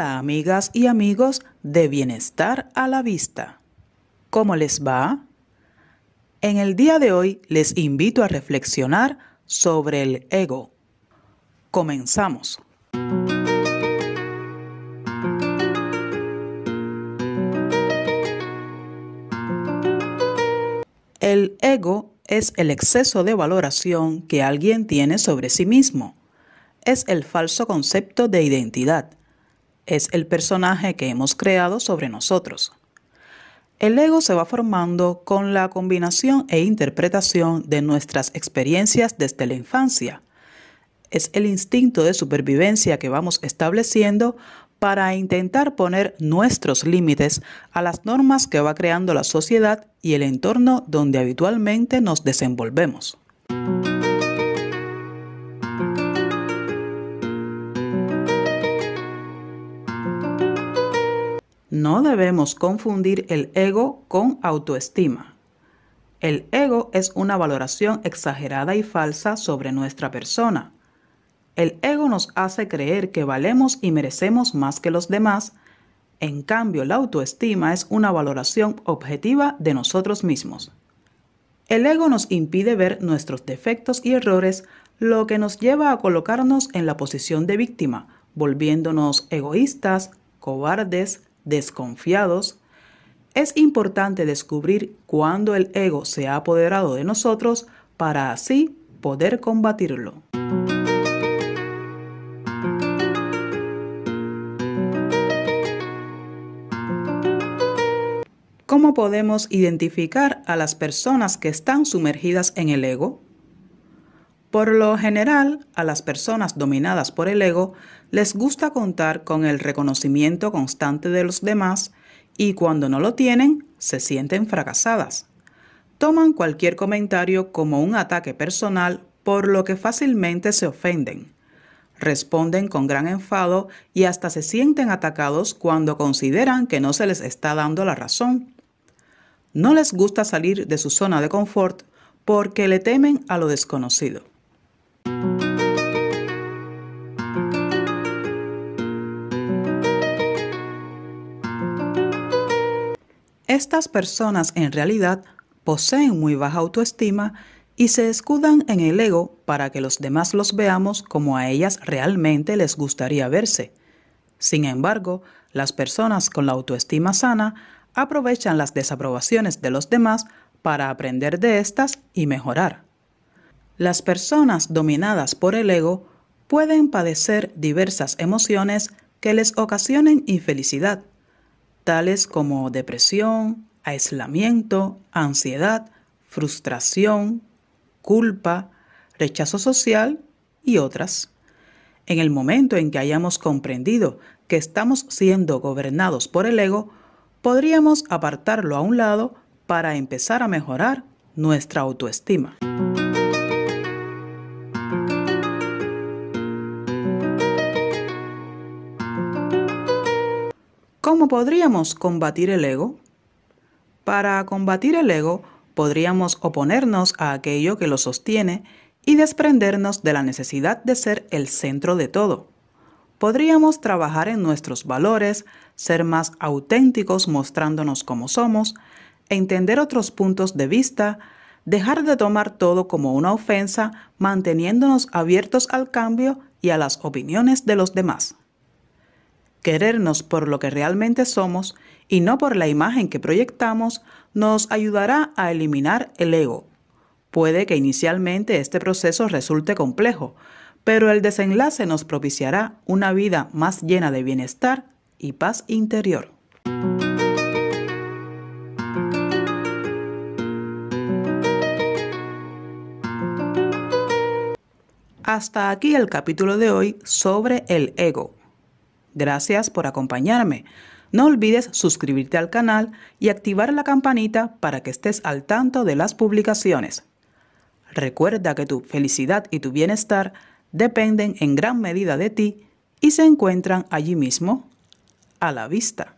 amigas y amigos de Bienestar a la Vista. ¿Cómo les va? En el día de hoy les invito a reflexionar sobre el ego. Comenzamos. El ego es el exceso de valoración que alguien tiene sobre sí mismo. Es el falso concepto de identidad. Es el personaje que hemos creado sobre nosotros. El ego se va formando con la combinación e interpretación de nuestras experiencias desde la infancia. Es el instinto de supervivencia que vamos estableciendo para intentar poner nuestros límites a las normas que va creando la sociedad y el entorno donde habitualmente nos desenvolvemos. No debemos confundir el ego con autoestima. El ego es una valoración exagerada y falsa sobre nuestra persona el ego nos hace creer que valemos y merecemos más que los demás. En cambio, la autoestima es una valoración objetiva de nosotros mismos. El ego nos impide ver nuestros defectos y errores, lo que nos lleva a colocarnos en la posición de víctima, volviéndonos egoístas, cobardes, desconfiados. Es importante descubrir cuándo el ego se ha apoderado de nosotros para así poder combatirlo. ¿Cómo podemos identificar a las personas que están sumergidas en el ego? Por lo general, a las personas dominadas por el ego les gusta contar con el reconocimiento constante de los demás y cuando no lo tienen, se sienten fracasadas. Toman cualquier comentario como un ataque personal por lo que fácilmente se ofenden. Responden con gran enfado y hasta se sienten atacados cuando consideran que no se les está dando la razón no les gusta salir de su zona de confort porque le temen a lo desconocido. Estas personas en realidad poseen muy baja autoestima y se escudan en el ego para que los demás los veamos como a ellas realmente les gustaría verse. Sin embargo, las personas con la autoestima sana aprovechan las desaprobaciones de los demás para aprender de estas y mejorar. Las personas dominadas por el ego pueden padecer diversas emociones que les ocasionen infelicidad, tales como depresión, aislamiento, ansiedad, frustración, culpa, rechazo social y otras. En el momento en que hayamos comprendido que estamos siendo gobernados por el ego, podríamos apartarlo a un lado para empezar a mejorar nuestra autoestima. ¿Cómo podríamos combatir el ego? Para combatir el ego, podríamos oponernos a aquello que lo sostiene y desprendernos de la necesidad de ser el centro de todo podríamos trabajar en nuestros valores, ser más auténticos mostrándonos como somos, entender otros puntos de vista, dejar de tomar todo como una ofensa, manteniéndonos abiertos al cambio y a las opiniones de los demás. Querernos por lo que realmente somos y no por la imagen que proyectamos nos ayudará a eliminar el ego. Puede que inicialmente este proceso resulte complejo, pero el desenlace nos propiciará una vida más llena de bienestar y paz interior. Hasta aquí el capítulo de hoy sobre el ego. Gracias por acompañarme. No olvides suscribirte al canal y activar la campanita para que estés al tanto de las publicaciones. Recuerda que tu felicidad y tu bienestar dependen en gran medida de ti y se encuentran allí mismo, a la vista.